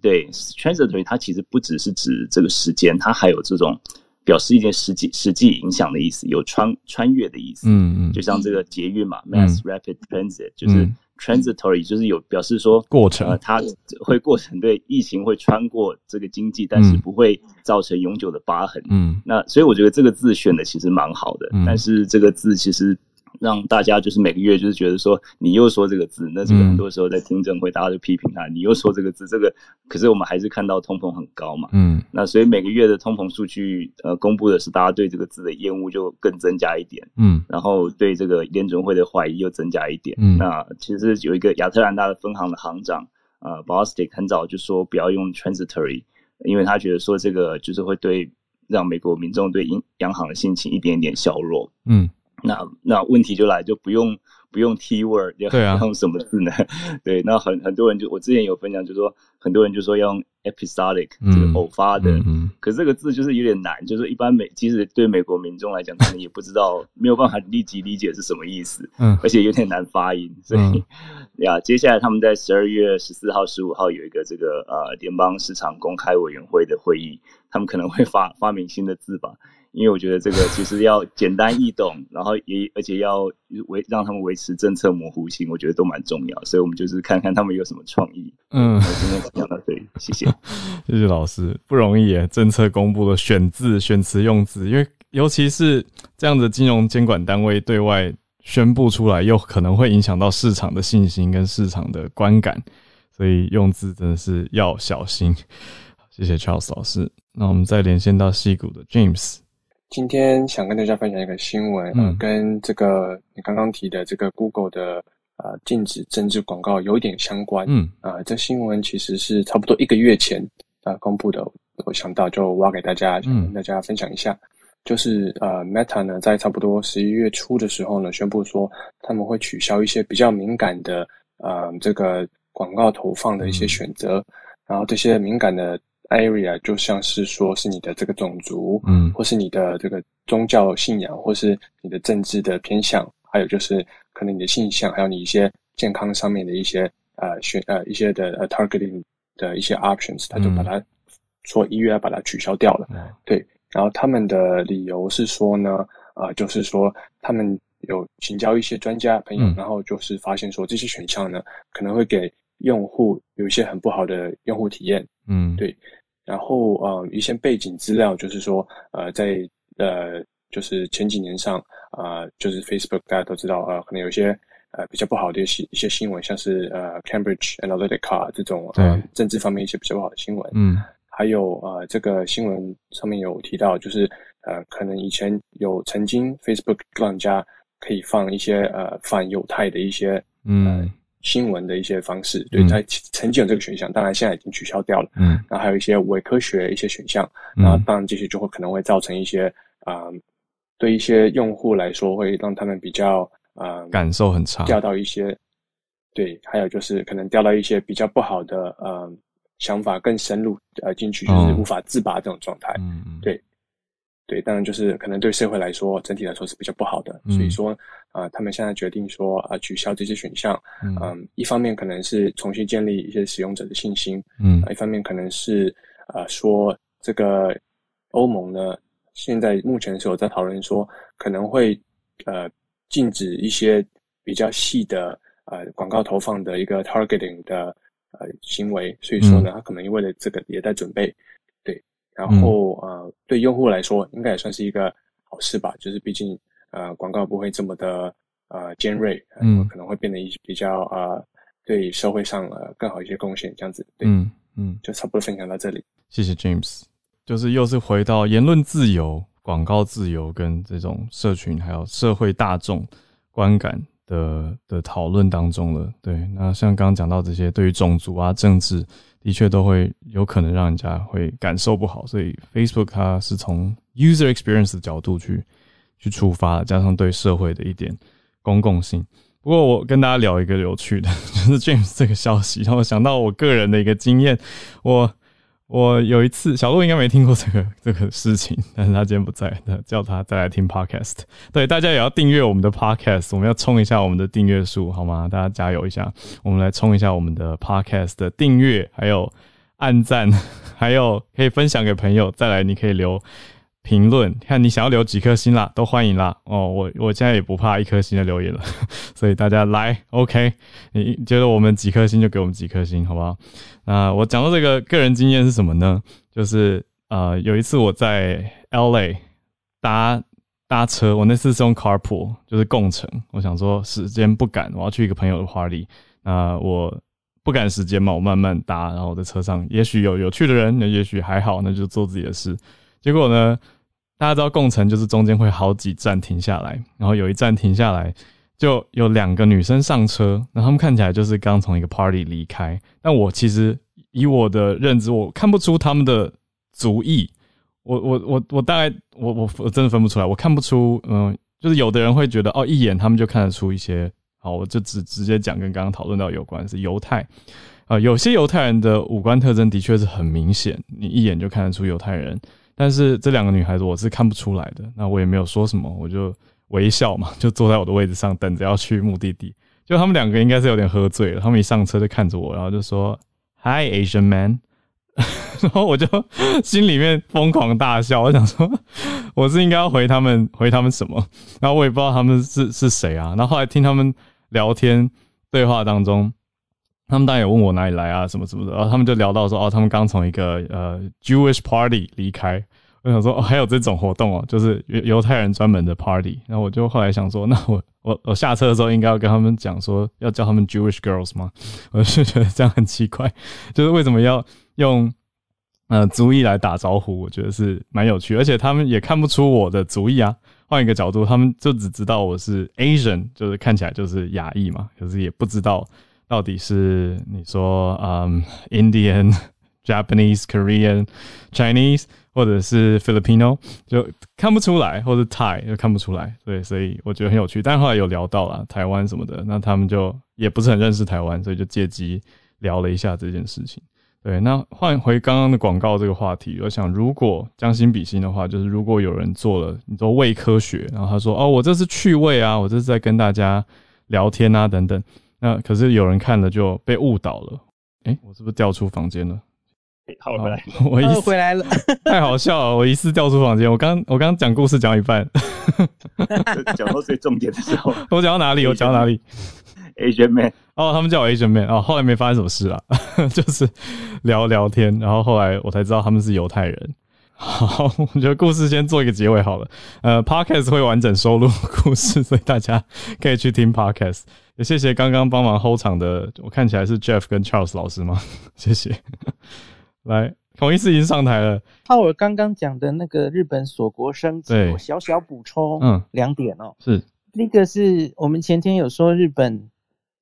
S4: 对 transitory 它其实不只是指这个时间，它还有这种表示一件实际实际影响的意思，有穿穿越的意思。嗯嗯，就像这个捷运嘛，mass rapid transit 就是。Transitory 就是有表示说
S1: 过程，
S4: 呃，它会过程对疫情会穿过这个经济，但是不会造成永久的疤痕。嗯，那所以我觉得这个字选的其实蛮好的，但是这个字其实。让大家就是每个月就是觉得说你又说这个字，那这个很多时候在听证会大家就批评他，你又说这个字，这个可是我们还是看到通膨很高嘛，嗯，那所以每个月的通膨数据呃公布的是大家对这个字的厌恶就更增加一点，嗯，然后对这个联准会的怀疑又增加一点，嗯，那其实有一个亚特兰大的分行的行长呃 b o s t i c 很早就说不要用 transitory，因为他觉得说这个就是会对让美国民众对银央行的心情一点点削弱，嗯。那那问题就来，就不用不用 T word，要用什么字呢？对，那很很多人就我之前有分享，就说很多人就说要用 episodic，这个偶发的，可是这个字就是有点难，就是一般美，其实对美国民众来讲，可能也不知道，没有办法立即理解是什么意思，嗯，而且有点难发音，所以 呀，接下来他们在十二月十四号、十五号有一个这个呃联邦市场公开委员会的会议，他们可能会发发明新的字吧。因为我觉得这个其实要简单易懂，然后也而且要维让他们维持政策模糊性，我觉得都蛮重要。所以我们就是看看他们有什么创意。嗯，今天讲到这里，谢谢，
S1: 谢谢老师，不容易耶。政策公布的选字、选词、用字，因为尤其是这样的金融监管单位对外宣布出来，又可能会影响到市场的信心跟市场的观感，所以用字真的是要小心。谢谢 Charles 老师。那我们再连线到戏谷的 James。
S5: 今天想跟大家分享一个新闻，嗯，跟这个你刚刚提的这个 Google 的呃禁止政治广告有一点相关，嗯，啊，这新闻其实是差不多一个月前啊公布的，我想到就挖给大家，跟大家分享一下，就是呃 Meta 呢在差不多十一月初的时候呢宣布说他们会取消一些比较敏感的呃这个广告投放的一些选择，然后这些敏感的。Area 就像是说是你的这个种族，嗯，或是你的这个宗教信仰，或是你的政治的偏向，还有就是可能你的性向，还有你一些健康上面的一些呃选呃一些的呃 targeting 的一些 options，他就把它说一月要把它取消掉了。对，然后他们的理由是说呢，啊，就是说他们有请教一些专家朋友，然后就是发现说这些选项呢可能会给用户有一些很不好的用户体验。嗯，对。然后呃，一些背景资料就是说，呃，在呃，就是前几年上啊，就是 Facebook 大家都知道呃，可能有一些呃比较不好的一些一些新闻，像是呃 Cambridge Analytica 这种呃政治方面一些比较不好的新闻。嗯，还有呃，这个新闻上面有提到，就是呃，可能以前有曾经 Facebook 让人家可以放一些呃反犹太的一些嗯。新闻的一些方式，对，它曾经有这个选项，当然现在已经取消掉了。嗯，然后还有一些伪科学一些选项，然后当然这些就会可能会造成一些啊，对一些用户来说会让他们比较啊
S1: 感受很差，
S5: 掉到一些对，还有就是可能掉到一些比较不好的呃想法更深入呃进去，就是无法自拔这种状态。嗯嗯，对。对，当然就是可能对社会来说，整体来说是比较不好的。所以说，啊，他们现在决定说，啊，取消这些选项。嗯，一方面可能是重新建立一些使用者的信心。嗯，一方面可能是，啊，说这个欧盟呢，现在目前是有在讨论说，可能会呃禁止一些比较细的呃广告投放的一个 targeting 的呃行为。所以说呢，他可能因为了这个也在准备。然后呃，对用户来说，应该也算是一个好事吧。就是毕竟呃，广告不会这么的呃尖锐，嗯，可能会变得一比较呃，对社会上呃更好一些贡献这样子。对嗯嗯，就差不多分享到这里。
S1: 谢谢 James。就是又是回到言论自由、广告自由跟这种社群还有社会大众观感的的讨论当中了。对，那像刚刚讲到这些，对于种族啊、政治。的确都会有可能让人家会感受不好，所以 Facebook 它是从 user experience 的角度去去出发，加上对社会的一点公共性。不过我跟大家聊一个有趣的，就是 James 这个消息，让我想到我个人的一个经验，我。我有一次，小鹿应该没听过这个 这个事情，但是他今天不在，那叫他再来听 podcast。对，大家也要订阅我们的 podcast，我们要冲一下我们的订阅数，好吗？大家加油一下，我们来冲一下我们的 podcast 的订阅，还有按赞，还有可以分享给朋友。再来，你可以留。评论看你想要留几颗星啦，都欢迎啦哦！我我现在也不怕一颗星的留言了，所以大家来 OK，你觉得我们几颗星就给我们几颗星，好不好？那我讲到这个个人经验是什么呢？就是呃有一次我在 LA 搭搭车，我那次是用 carpool，就是共乘。我想说时间不赶，我要去一个朋友的花里，那我不赶时间嘛，我慢慢搭，然后我在车上，也许有有趣的人，那也许还好，那就做自己的事。结果呢？大家知道共乘就是中间会好几站停下来，然后有一站停下来，就有两个女生上车，然后她们看起来就是刚从一个 party 离开。但我其实以我的认知，我看不出他们的族裔。我我我我大概我我我真的分不出来，我看不出。嗯，就是有的人会觉得哦，一眼他们就看得出一些。好，我就直直接讲跟刚刚讨论到有关是犹太。啊，有些犹太人的五官特征的确是很明显，你一眼就看得出犹太人。但是这两个女孩子我是看不出来的，那我也没有说什么，我就微笑嘛，就坐在我的位置上等着要去目的地。就他们两个应该是有点喝醉了，他们一上车就看着我，然后就说 “Hi Asian man”，然后我就心里面疯狂大笑，我想说 我是应该要回他们回他们什么，然后我也不知道他们是是谁啊。然后后来听他们聊天对话当中。他们当然也问我哪里来啊，什么什么的，然后他们就聊到说，哦，他们刚从一个呃 Jewish party 离开。我想说，哦，还有这种活动哦，就是犹犹太人专门的 party。然后我就后来想说，那我我我下车的时候应该要跟他们讲说，要叫他们 Jewish girls 吗？我是觉得这样很奇怪，就是为什么要用呃族裔来打招呼，我觉得是蛮有趣，而且他们也看不出我的族裔啊。换一个角度，他们就只知道我是 Asian，就是看起来就是亚裔嘛，可是也不知道到底是你说嗯 Indian、Japanese、Korean、Chinese 或者是 Filipino，就看不出来，或者 Thai 又看不出来。对，所以我觉得很有趣。但后来有聊到了台湾什么的，那他们就也不是很认识台湾，所以就借机聊了一下这件事情。对，那换回刚刚的广告这个话题，我想如果将心比心的话，就是如果有人做了你说伪科学，然后他说哦，我这是趣味啊，我这是在跟大家聊天啊等等，那可是有人看了就被误导了。哎，我是不是掉出房间了？
S4: 好回来，
S1: 我一
S3: 回来了，
S1: 太好笑了，我一次掉出房间。我刚我刚讲故事讲一半，
S4: 讲到最重点的时候，
S1: 我讲到哪里？我讲到哪里
S4: ？Asian man，
S1: 哦，他们叫我 Asian man，哦，后来没发生什么事啊，就是聊聊天，然后后来我才知道他们是犹太人。好，我觉得故事先做一个结尾好了。呃，Podcast 会完整收录故事，所以大家可以去听 Podcast。也谢谢刚刚帮忙 hold 场的，我看起来是 Jeff 跟 Charles 老师吗？谢谢。来，孔医师已经上台了。
S6: 浩尔刚刚讲的那个日本锁国升级，我小小补充，嗯，两点哦，
S1: 是，
S6: 那个是我们前天有说日本。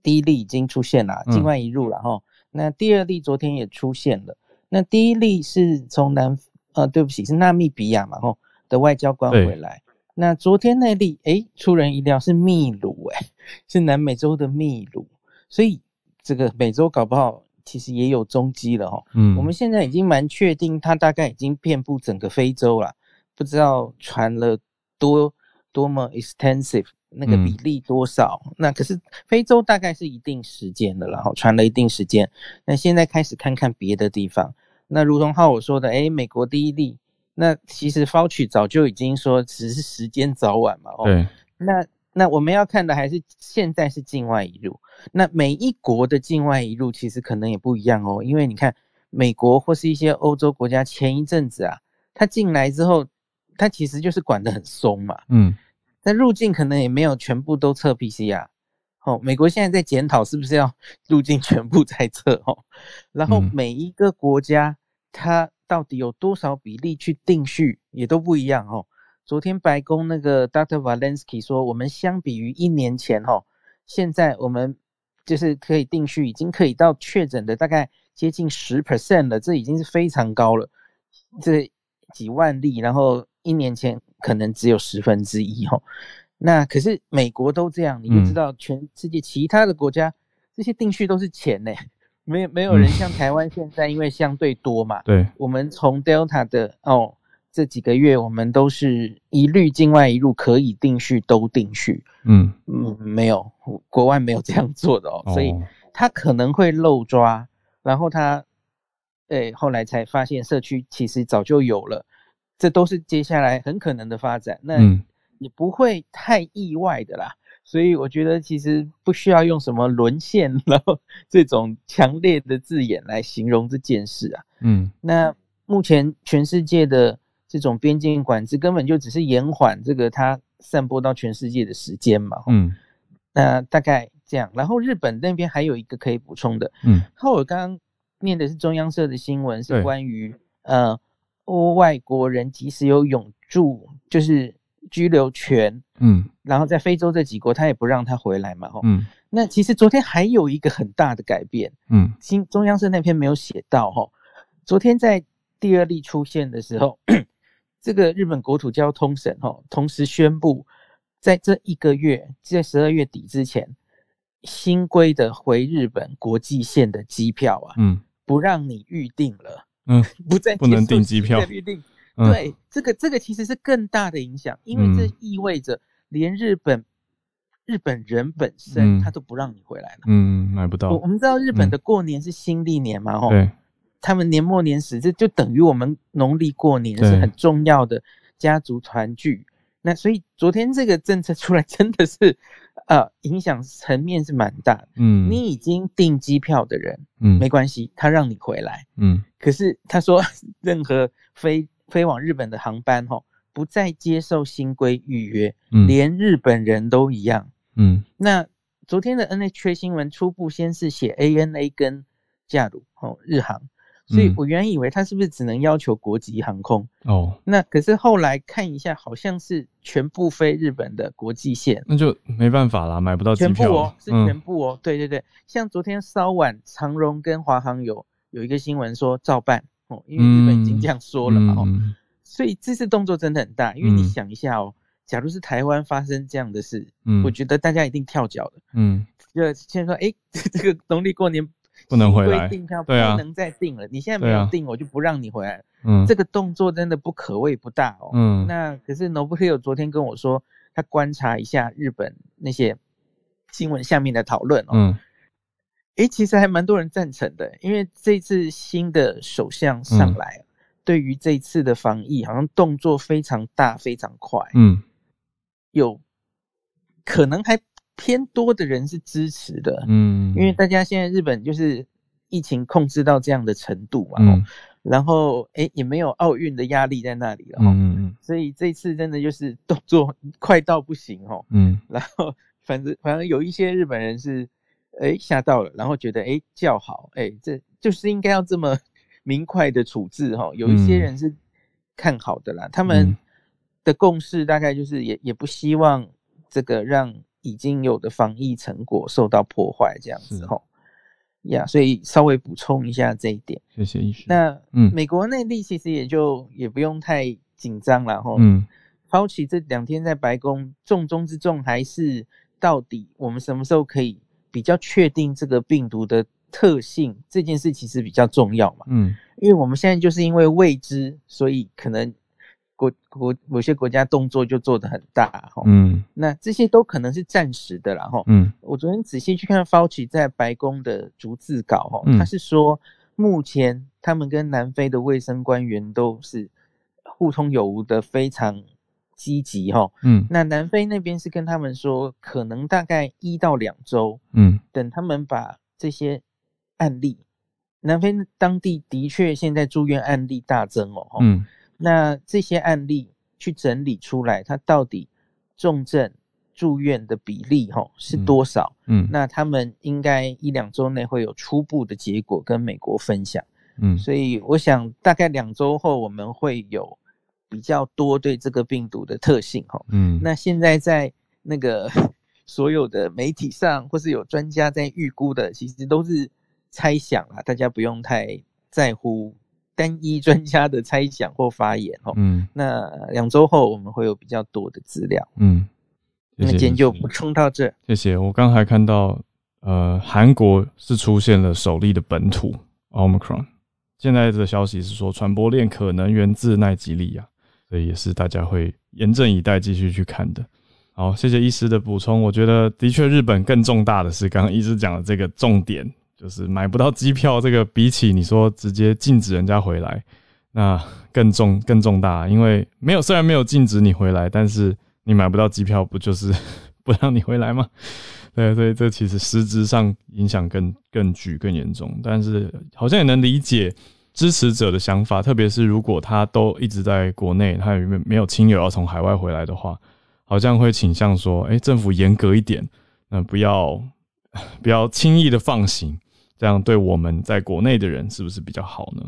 S6: 第一例已经出现了，境外移入了哈。那第二例昨天也出现了。那第一例是从南呃，对不起，是纳米比亚嘛吼的外交官回来。那昨天那例，哎，出人意料是秘鲁，哎，是南美洲的秘鲁。所以这个美洲搞不好其实也有踪迹了哈。嗯，我们现在已经蛮确定，它大概已经遍布整个非洲了，不知道传了多多么 extensive。那个比例多少？那可是非洲大概是一定时间的，然后传了一定时间。那现在开始看看别的地方。那如同浩我说的，哎，美国第一例。那其实 Fauci 早就已经说，只是时间早晚嘛。
S1: 哦，对。
S6: 那那我们要看的还是现在是境外一路。那每一国的境外一路其实可能也不一样哦，因为你看美国或是一些欧洲国家，前一阵子啊，他进来之后，他其实就是管得很松嘛。嗯。那入境可能也没有全部都测 PCR，哦，美国现在在检讨是不是要入境全部在测哦，然后每一个国家它到底有多少比例去定序也都不一样哦。昨天白宫那个 Dr. Valensky 说，我们相比于一年前哦，现在我们就是可以定序，已经可以到确诊的大概接近十 percent 了，这已经是非常高了，这几万例，然后一年前。可能只有十分之一哦，那可是美国都这样，你就知道全世界其他的国家这些定序都是钱呢，没有没有人像台湾现在，因为相对多嘛，
S1: 对，
S6: 我们从 Delta 的哦这几个月，我们都是一律境外一路可以定序都定序，嗯。嗯，没有国外没有这样做的哦，所以他可能会漏抓，然后他诶后来才发现社区其实早就有了。这都是接下来很可能的发展，那也不会太意外的啦。所以我觉得其实不需要用什么沦陷 然后这种强烈的字眼来形容这件事啊。嗯，那目前全世界的这种边境管制根本就只是延缓这个它散播到全世界的时间嘛。嗯，那大概这样。然后日本那边还有一个可以补充的，嗯，后我刚刚念的是中央社的新闻，是关于呃。外国人即使有永住，就是居留权，嗯，然后在非洲这几国，他也不让他回来嘛，吼，嗯，那其实昨天还有一个很大的改变，嗯，新中央社那篇没有写到，吼，昨天在第二例出现的时候，这个日本国土交通省，吼，同时宣布，在这一个月，在十二月底之前，新规的回日本国际线的机票啊，嗯，不让你预定了。嗯，不再
S1: 不能订机票，
S6: 预定。对，这个这个其实是更大的影响，因为这意味着连日本日本人本身他都不让你回来了。
S1: 嗯，买不到。
S6: 我我们知道日本的过年是新历年嘛，吼，
S1: 对，
S6: 他们年末年始，这就等于我们农历过年是很重要的家族团聚。那所以昨天这个政策出来，真的是。呃，影响层面是蛮大。嗯，你已经订机票的人，嗯，没关系，他让你回来。嗯，可是他说，任何飞飞往日本的航班，哈，不再接受新规预约，连日本人都一样。嗯，那昨天的 NHK 新闻初步先是写 ANA 跟架鲁哦日航。所以我原来以为他是不是只能要求国际航空哦？那可是后来看一下，好像是全部飞日本的国际线，
S1: 那就没办法啦，买不到机票
S6: 哦，是全部哦。对对对，像昨天稍晚，长荣跟华航有有一个新闻说照办哦，因为日本已经这样说了嘛哦，所以这次动作真的很大，因为你想一下哦，假如是台湾发生这样的事，嗯，我觉得大家一定跳脚的，嗯，就先说哎，这个农历过年。
S1: 不能回来，
S6: 订票不能再定了。你现在没有定，我就不让你回来。嗯，这个动作真的不可谓不大哦。嗯，那可是 Nobuhiro 昨天跟我说，他观察一下日本那些新闻下面的讨论哦。嗯，哎，其实还蛮多人赞成的，因为这次新的首相上来，对于这次的防疫好像动作非常大、非常快。嗯，有可能还。偏多的人是支持的，嗯，因为大家现在日本就是疫情控制到这样的程度嘛，嗯，然后哎也没有奥运的压力在那里了，嗯嗯，所以这次真的就是动作快到不行哦，嗯，然后反正反正有一些日本人是哎吓到了，然后觉得哎叫好，哎这就是应该要这么明快的处置哈，有一些人是看好的啦，他们的共识大概就是也也不希望这个让。已经有的防疫成果受到破坏，这样子吼呀，所以稍微补充一下这一点。
S1: 谢谢医师。
S6: 那嗯，美国内地其实也就也不用太紧张了吼。嗯，Fauci 这两天在白宫重中之重还是到底我们什么时候可以比较确定这个病毒的特性这件事其实比较重要嘛。嗯，因为我们现在就是因为未知，所以可能。国国某些国家动作就做得很大哈，嗯，那这些都可能是暂时的啦哈，嗯，我昨天仔细去看 Fauci 在白宫的逐字稿哈，他是说目前他们跟南非的卫生官员都是互通有无的，非常积极哈，嗯，那南非那边是跟他们说，可能大概一到两周，嗯，等他们把这些案例，南非当地的确现在住院案例大增哦，嗯。那这些案例去整理出来，它到底重症住院的比例哈是多少？嗯，那他们应该一两周内会有初步的结果跟美国分享。嗯，所以我想大概两周后我们会有比较多对这个病毒的特性哈。嗯，那现在在那个 所有的媒体上或是有专家在预估的，其实都是猜想啊，大家不用太在乎。单一专家的猜想或发言，哦，嗯，那两周后我们会有比较多的资料，嗯，那今天就补充到这。
S1: 谢谢。我刚还看到，呃，韩国是出现了首例的本土 Omicron，现在的消息是说传播链可能源自奈吉利亚，所以也是大家会严阵以待，继续去看的。好，谢谢医师的补充。我觉得的确，日本更重大的是刚刚医师讲的这个重点。就是买不到机票，这个比起你说直接禁止人家回来，那更重更重大。因为没有，虽然没有禁止你回来，但是你买不到机票，不就是 不让你回来吗？对，所以这其实实质上影响更更巨更严重。但是好像也能理解支持者的想法，特别是如果他都一直在国内，他有没没有亲友要从海外回来的话，好像会倾向说，哎，政府严格一点，那不要 不要轻易的放行。这样对我们在国内的人是不是比较好呢？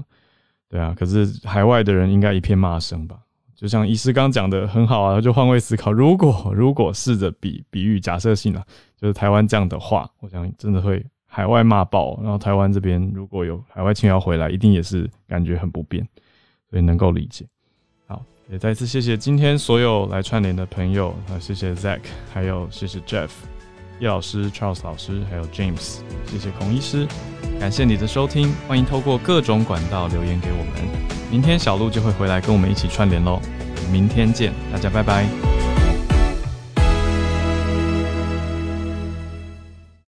S1: 对啊，可是海外的人应该一片骂声吧？就像医师刚讲的很好啊，就换位思考，如果如果试着比比喻假设性啊，就是台湾这样的话，我想真的会海外骂爆，然后台湾这边如果有海外亲友回来，一定也是感觉很不便，所以能够理解。好，也再次谢谢今天所有来串联的朋友啊，谢谢 Zack，还有谢谢 Jeff。叶老师、Charles 老师，还有 James，谢谢孔医师，感谢你的收听，欢迎透过各种管道留言给我们。明天小鹿就会回来跟我们一起串联喽，明天见，大家拜拜。